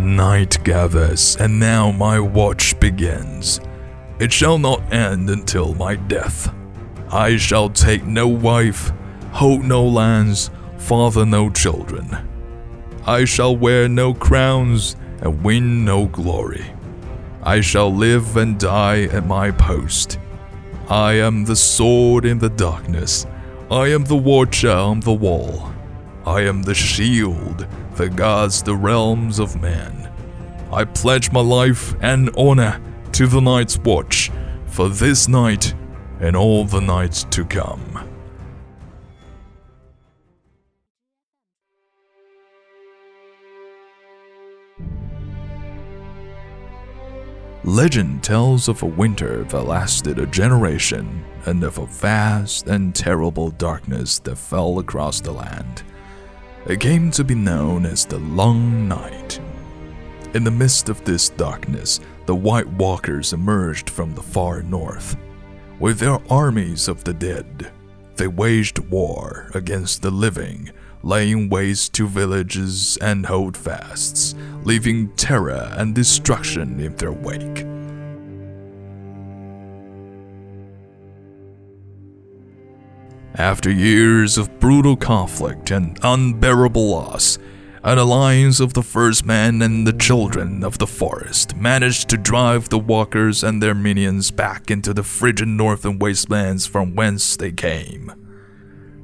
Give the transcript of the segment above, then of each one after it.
Night gathers, and now my watch begins. It shall not end until my death. I shall take no wife, hold no lands, father no children. I shall wear no crowns and win no glory. I shall live and die at my post. I am the sword in the darkness. I am the watcher on the wall. I am the shield that gods, the realms of man. I pledge my life and honor to the night's watch for this night and all the nights to come. Legend tells of a winter that lasted a generation and of a vast and terrible darkness that fell across the land. It came to be known as the Long Night. In the midst of this darkness, the White Walkers emerged from the far north. With their armies of the dead, they waged war against the living laying waste to villages and holdfasts, leaving terror and destruction in their wake. After years of brutal conflict and unbearable loss, an alliance of the first men and the children of the forest managed to drive the walkers and their minions back into the frigid northern wastelands from whence they came.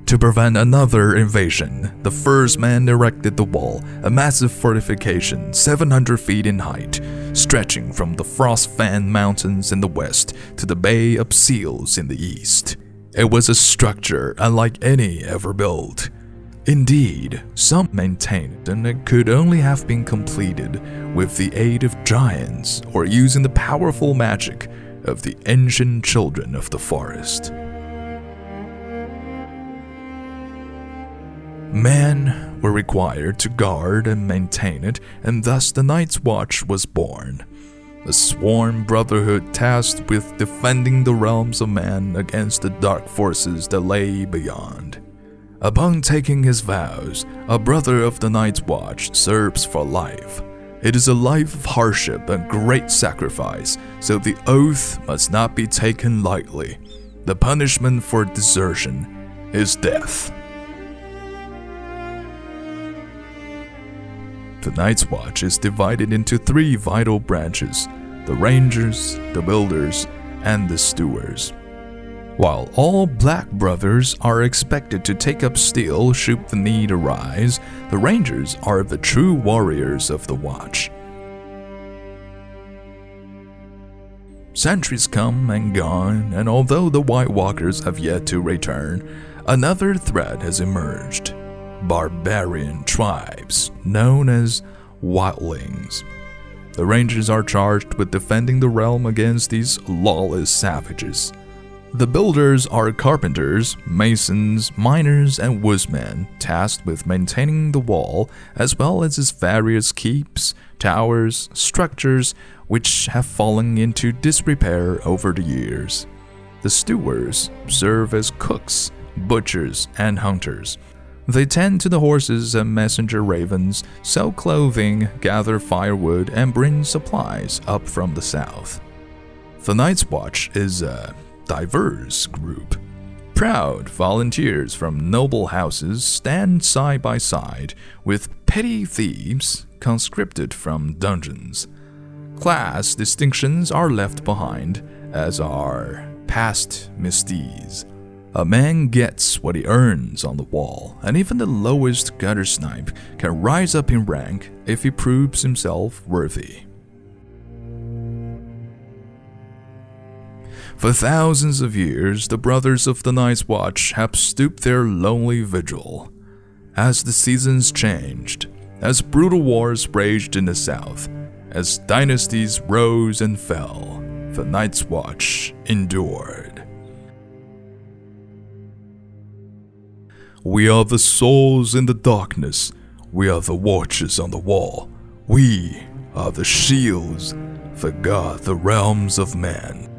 To prevent another invasion, the first man erected the wall, a massive fortification 700 feet in height, stretching from the Frostfang Mountains in the west to the Bay of Seals in the east. It was a structure unlike any ever built. Indeed, some maintained that it could only have been completed with the aid of giants or using the powerful magic of the ancient children of the forest. Men were required to guard and maintain it, and thus the Night's Watch was born. A sworn brotherhood tasked with defending the realms of man against the dark forces that lay beyond. Upon taking his vows, a brother of the Night's Watch serves for life. It is a life of hardship and great sacrifice, so the oath must not be taken lightly. The punishment for desertion is death. The Night's Watch is divided into three vital branches the Rangers, the Builders, and the Stewards. While all Black Brothers are expected to take up steel should the need arise, the Rangers are the true warriors of the Watch. Centuries come and gone, and although the White Walkers have yet to return, another threat has emerged barbarian tribes known as wildlings. The Rangers are charged with defending the realm against these lawless savages. The builders are carpenters, masons, miners, and woodsmen tasked with maintaining the wall as well as its various keeps, towers, structures which have fallen into disrepair over the years. The stewards serve as cooks, butchers, and hunters, they tend to the horses and messenger ravens, sell clothing, gather firewood, and bring supplies up from the south. The Night's Watch is a diverse group. Proud volunteers from noble houses stand side by side with petty thieves conscripted from dungeons. Class distinctions are left behind, as are past misdeeds. A man gets what he earns on the wall, and even the lowest gutter snipe can rise up in rank if he proves himself worthy. For thousands of years, the Brothers of the Night's Watch have stooped their lonely vigil. As the seasons changed, as brutal wars raged in the south, as dynasties rose and fell, the Night's Watch endured. We are the souls in the darkness. We are the watchers on the wall. We are the shields that guard the realms of men.